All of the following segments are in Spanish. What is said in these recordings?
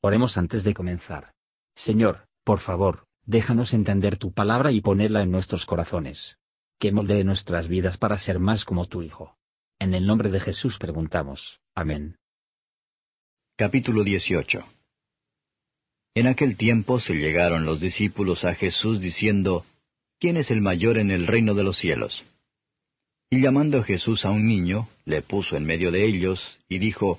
Oremos antes de comenzar. Señor, por favor, déjanos entender tu palabra y ponerla en nuestros corazones. Que moldee nuestras vidas para ser más como tu Hijo. En el nombre de Jesús preguntamos. Amén. Capítulo 18 En aquel tiempo se llegaron los discípulos a Jesús diciendo, ¿Quién es el mayor en el reino de los cielos? Y llamando Jesús a un niño, le puso en medio de ellos, y dijo,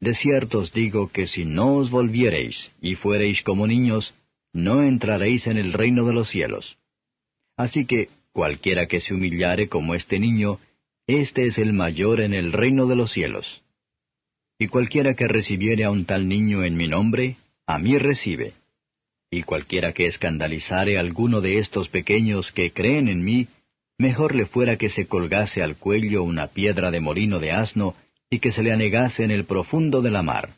de cierto os digo que si no os volviereis y fuereis como niños, no entraréis en el reino de los cielos. Así que cualquiera que se humillare como este niño, éste es el mayor en el reino de los cielos. Y cualquiera que recibiere a un tal niño en mi nombre, a mí recibe. Y cualquiera que escandalizare a alguno de estos pequeños que creen en mí, mejor le fuera que se colgase al cuello una piedra de molino de asno, y que se le anegase en el profundo de la mar.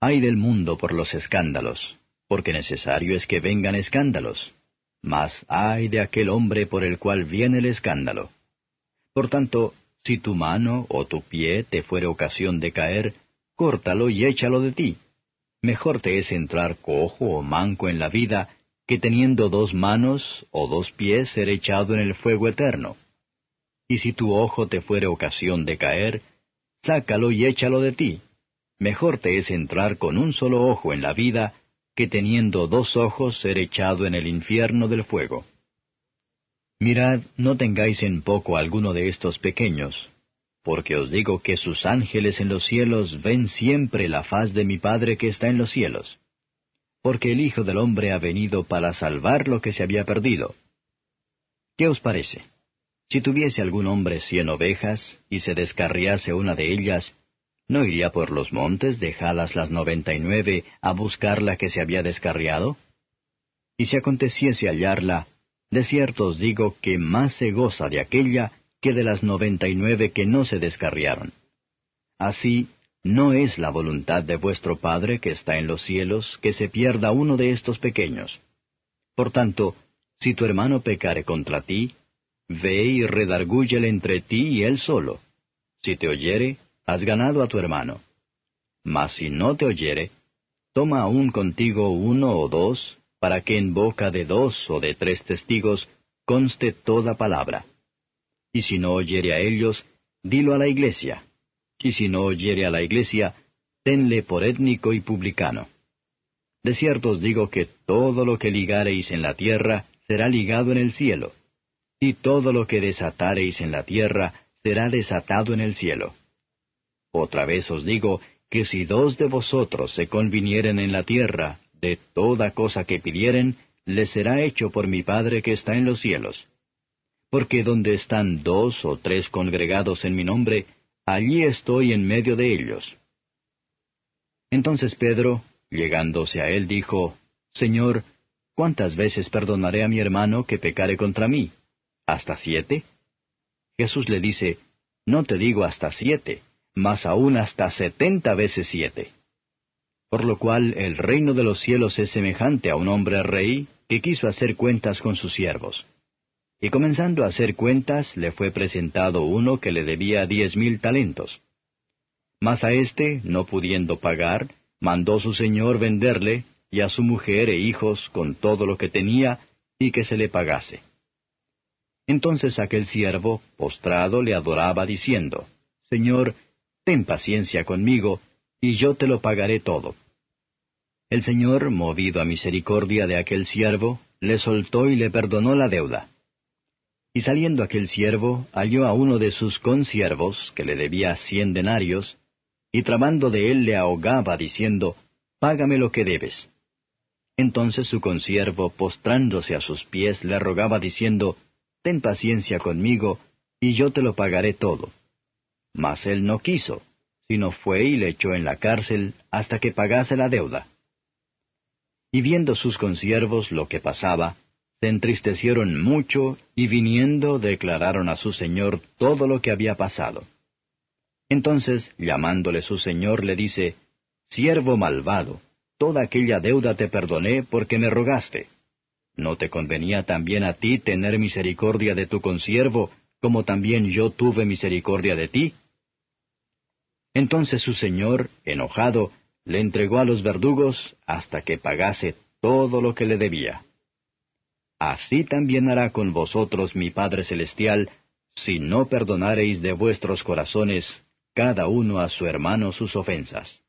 Ay del mundo por los escándalos, porque necesario es que vengan escándalos, mas ay de aquel hombre por el cual viene el escándalo. Por tanto, si tu mano o tu pie te fuere ocasión de caer, córtalo y échalo de ti. Mejor te es entrar cojo o manco en la vida, que teniendo dos manos o dos pies ser echado en el fuego eterno. Y si tu ojo te fuere ocasión de caer, sácalo y échalo de ti. Mejor te es entrar con un solo ojo en la vida, que teniendo dos ojos ser echado en el infierno del fuego. Mirad, no tengáis en poco alguno de estos pequeños, porque os digo que sus ángeles en los cielos ven siempre la faz de mi Padre que está en los cielos. Porque el Hijo del Hombre ha venido para salvar lo que se había perdido. ¿Qué os parece? Si tuviese algún hombre cien ovejas, y se descarriase una de ellas, ¿no iría por los montes, dejadas las noventa y nueve, a buscar la que se había descarriado? Y si aconteciese hallarla, de cierto os digo que más se goza de aquella que de las noventa y nueve que no se descarriaron. Así, no es la voluntad de vuestro Padre que está en los cielos que se pierda uno de estos pequeños. Por tanto, si tu hermano pecare contra ti, Ve y redargúyele entre ti y él solo. Si te oyere, has ganado a tu hermano. Mas si no te oyere, toma aún contigo uno o dos, para que en boca de dos o de tres testigos conste toda palabra. Y si no oyere a ellos, dilo a la iglesia. Y si no oyere a la iglesia, tenle por étnico y publicano. De cierto os digo que todo lo que ligareis en la tierra será ligado en el cielo y todo lo que desatareis en la tierra será desatado en el cielo. Otra vez os digo que si dos de vosotros se convinieren en la tierra, de toda cosa que pidieren, les será hecho por mi Padre que está en los cielos. Porque donde están dos o tres congregados en mi nombre, allí estoy en medio de ellos. Entonces Pedro, llegándose a él, dijo, Señor, ¿cuántas veces perdonaré a mi hermano que pecare contra mí? ¿Hasta siete? Jesús le dice, No te digo hasta siete, mas aún hasta setenta veces siete. Por lo cual el reino de los cielos es semejante a un hombre rey que quiso hacer cuentas con sus siervos. Y comenzando a hacer cuentas, le fue presentado uno que le debía diez mil talentos. Mas a éste, no pudiendo pagar, mandó su señor venderle, y a su mujer e hijos con todo lo que tenía, y que se le pagase. Entonces aquel siervo, postrado, le adoraba diciendo, Señor, ten paciencia conmigo, y yo te lo pagaré todo. El Señor, movido a misericordia de aquel siervo, le soltó y le perdonó la deuda. Y saliendo aquel siervo, halló a uno de sus consiervos, que le debía cien denarios, y tramando de él le ahogaba, diciendo, Págame lo que debes. Entonces su consiervo, postrándose a sus pies, le rogaba, diciendo, ten paciencia conmigo, y yo te lo pagaré todo. Mas él no quiso, sino fue y le echó en la cárcel hasta que pagase la deuda. Y viendo sus consiervos lo que pasaba, se entristecieron mucho y viniendo declararon a su señor todo lo que había pasado. Entonces, llamándole su señor, le dice, Siervo malvado, toda aquella deuda te perdoné porque me rogaste. ¿No te convenía también a ti tener misericordia de tu consiervo, como también yo tuve misericordia de ti? Entonces su señor, enojado, le entregó a los verdugos hasta que pagase todo lo que le debía. Así también hará con vosotros mi Padre Celestial, si no perdonareis de vuestros corazones cada uno a su hermano sus ofensas.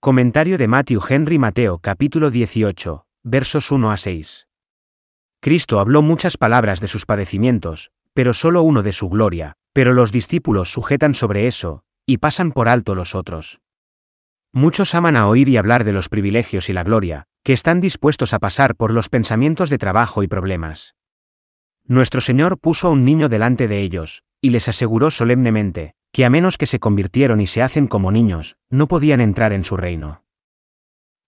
Comentario de Matthew Henry Mateo capítulo 18, versos 1 a 6. Cristo habló muchas palabras de sus padecimientos, pero solo uno de su gloria, pero los discípulos sujetan sobre eso, y pasan por alto los otros. Muchos aman a oír y hablar de los privilegios y la gloria, que están dispuestos a pasar por los pensamientos de trabajo y problemas. Nuestro Señor puso a un niño delante de ellos, y les aseguró solemnemente, que a menos que se convirtieron y se hacen como niños, no podían entrar en su reino.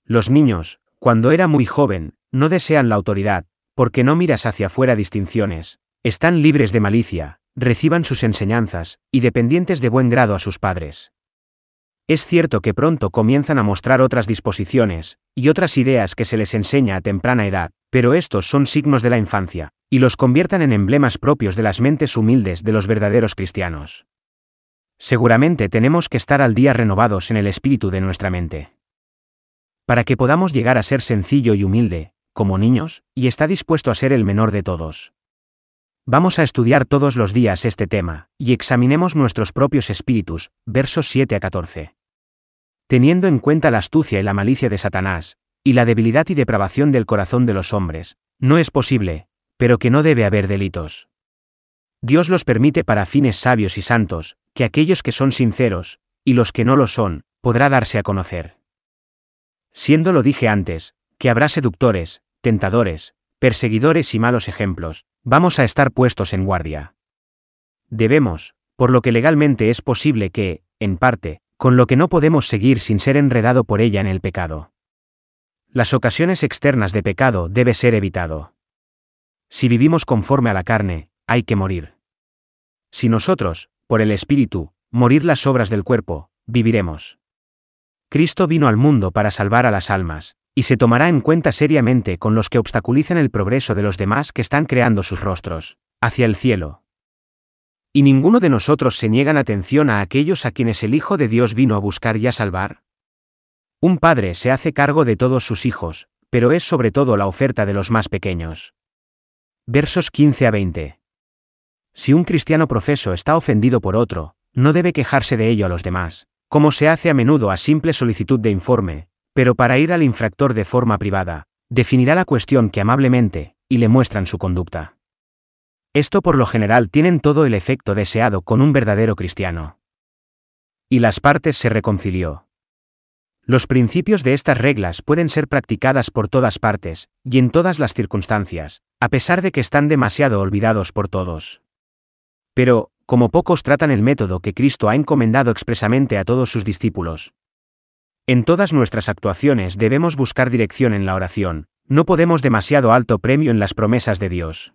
Los niños, cuando era muy joven, no desean la autoridad, porque no miras hacia afuera distinciones, están libres de malicia, reciban sus enseñanzas, y dependientes de buen grado a sus padres. Es cierto que pronto comienzan a mostrar otras disposiciones, y otras ideas que se les enseña a temprana edad, pero estos son signos de la infancia, y los conviertan en emblemas propios de las mentes humildes de los verdaderos cristianos. Seguramente tenemos que estar al día renovados en el espíritu de nuestra mente. Para que podamos llegar a ser sencillo y humilde, como niños, y está dispuesto a ser el menor de todos. Vamos a estudiar todos los días este tema, y examinemos nuestros propios espíritus, versos 7 a 14. Teniendo en cuenta la astucia y la malicia de Satanás, y la debilidad y depravación del corazón de los hombres, no es posible, pero que no debe haber delitos. Dios los permite para fines sabios y santos, que aquellos que son sinceros, y los que no lo son, podrá darse a conocer. Siendo lo dije antes, que habrá seductores, tentadores, perseguidores y malos ejemplos, vamos a estar puestos en guardia. Debemos, por lo que legalmente es posible que, en parte, con lo que no podemos seguir sin ser enredado por ella en el pecado. Las ocasiones externas de pecado debe ser evitado. Si vivimos conforme a la carne, hay que morir. Si nosotros, por el Espíritu, morir las obras del cuerpo, viviremos. Cristo vino al mundo para salvar a las almas, y se tomará en cuenta seriamente con los que obstaculizan el progreso de los demás que están creando sus rostros, hacia el cielo. ¿Y ninguno de nosotros se niegan atención a aquellos a quienes el Hijo de Dios vino a buscar y a salvar? Un padre se hace cargo de todos sus hijos, pero es sobre todo la oferta de los más pequeños. Versos 15 a 20. Si un cristiano profeso está ofendido por otro, no debe quejarse de ello a los demás, como se hace a menudo a simple solicitud de informe, pero para ir al infractor de forma privada, definirá la cuestión que amablemente, y le muestran su conducta. Esto por lo general tienen todo el efecto deseado con un verdadero cristiano. Y las partes se reconcilió. Los principios de estas reglas pueden ser practicadas por todas partes, y en todas las circunstancias, a pesar de que están demasiado olvidados por todos. Pero, como pocos tratan el método que Cristo ha encomendado expresamente a todos sus discípulos, en todas nuestras actuaciones debemos buscar dirección en la oración, no podemos demasiado alto premio en las promesas de Dios.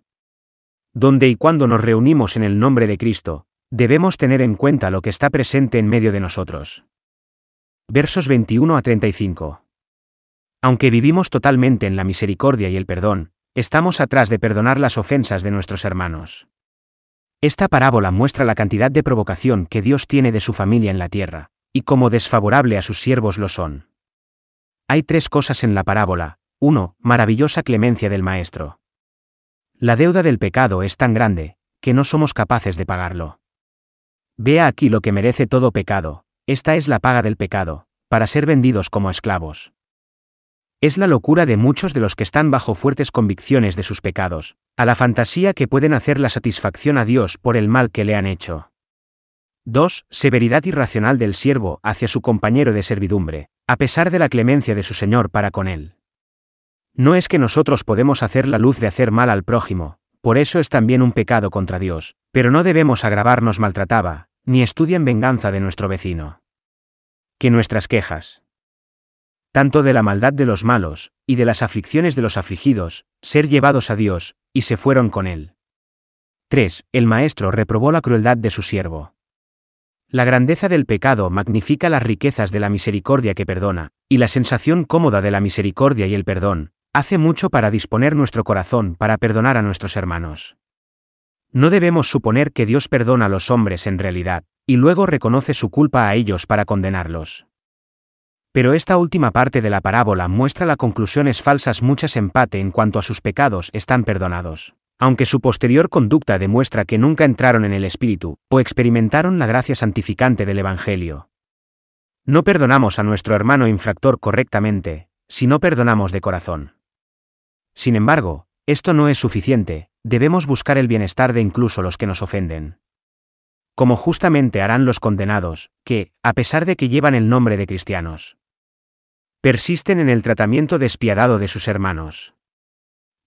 Donde y cuando nos reunimos en el nombre de Cristo, debemos tener en cuenta lo que está presente en medio de nosotros. Versos 21 a 35. Aunque vivimos totalmente en la misericordia y el perdón, estamos atrás de perdonar las ofensas de nuestros hermanos. Esta parábola muestra la cantidad de provocación que Dios tiene de su familia en la tierra, y como desfavorable a sus siervos lo son. Hay tres cosas en la parábola. 1. Maravillosa clemencia del Maestro. La deuda del pecado es tan grande, que no somos capaces de pagarlo. Vea aquí lo que merece todo pecado, esta es la paga del pecado, para ser vendidos como esclavos. Es la locura de muchos de los que están bajo fuertes convicciones de sus pecados, a la fantasía que pueden hacer la satisfacción a Dios por el mal que le han hecho. 2. Severidad irracional del siervo hacia su compañero de servidumbre, a pesar de la clemencia de su Señor para con él. No es que nosotros podemos hacer la luz de hacer mal al prójimo, por eso es también un pecado contra Dios, pero no debemos agravarnos maltrataba, ni estudien venganza de nuestro vecino. Que nuestras quejas, tanto de la maldad de los malos, y de las aflicciones de los afligidos, ser llevados a Dios, y se fueron con él. 3. El maestro reprobó la crueldad de su siervo. La grandeza del pecado magnifica las riquezas de la misericordia que perdona, y la sensación cómoda de la misericordia y el perdón, hace mucho para disponer nuestro corazón para perdonar a nuestros hermanos. No debemos suponer que Dios perdona a los hombres en realidad, y luego reconoce su culpa a ellos para condenarlos. Pero esta última parte de la parábola muestra las conclusiones falsas muchas empate en cuanto a sus pecados están perdonados. Aunque su posterior conducta demuestra que nunca entraron en el Espíritu, o experimentaron la gracia santificante del Evangelio. No perdonamos a nuestro hermano infractor correctamente, si no perdonamos de corazón. Sin embargo, esto no es suficiente, debemos buscar el bienestar de incluso los que nos ofenden. Como justamente harán los condenados, que, a pesar de que llevan el nombre de cristianos, persisten en el tratamiento despiadado de sus hermanos.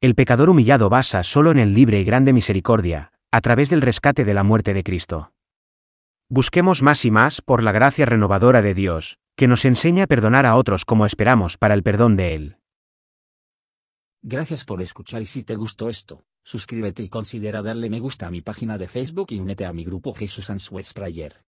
El pecador humillado basa solo en el libre y grande misericordia, a través del rescate de la muerte de Cristo. Busquemos más y más por la gracia renovadora de Dios, que nos enseña a perdonar a otros como esperamos para el perdón de Él. Gracias por escuchar y si te gustó esto, suscríbete y considera darle me gusta a mi página de Facebook y únete a mi grupo Jesús Answers Prayer.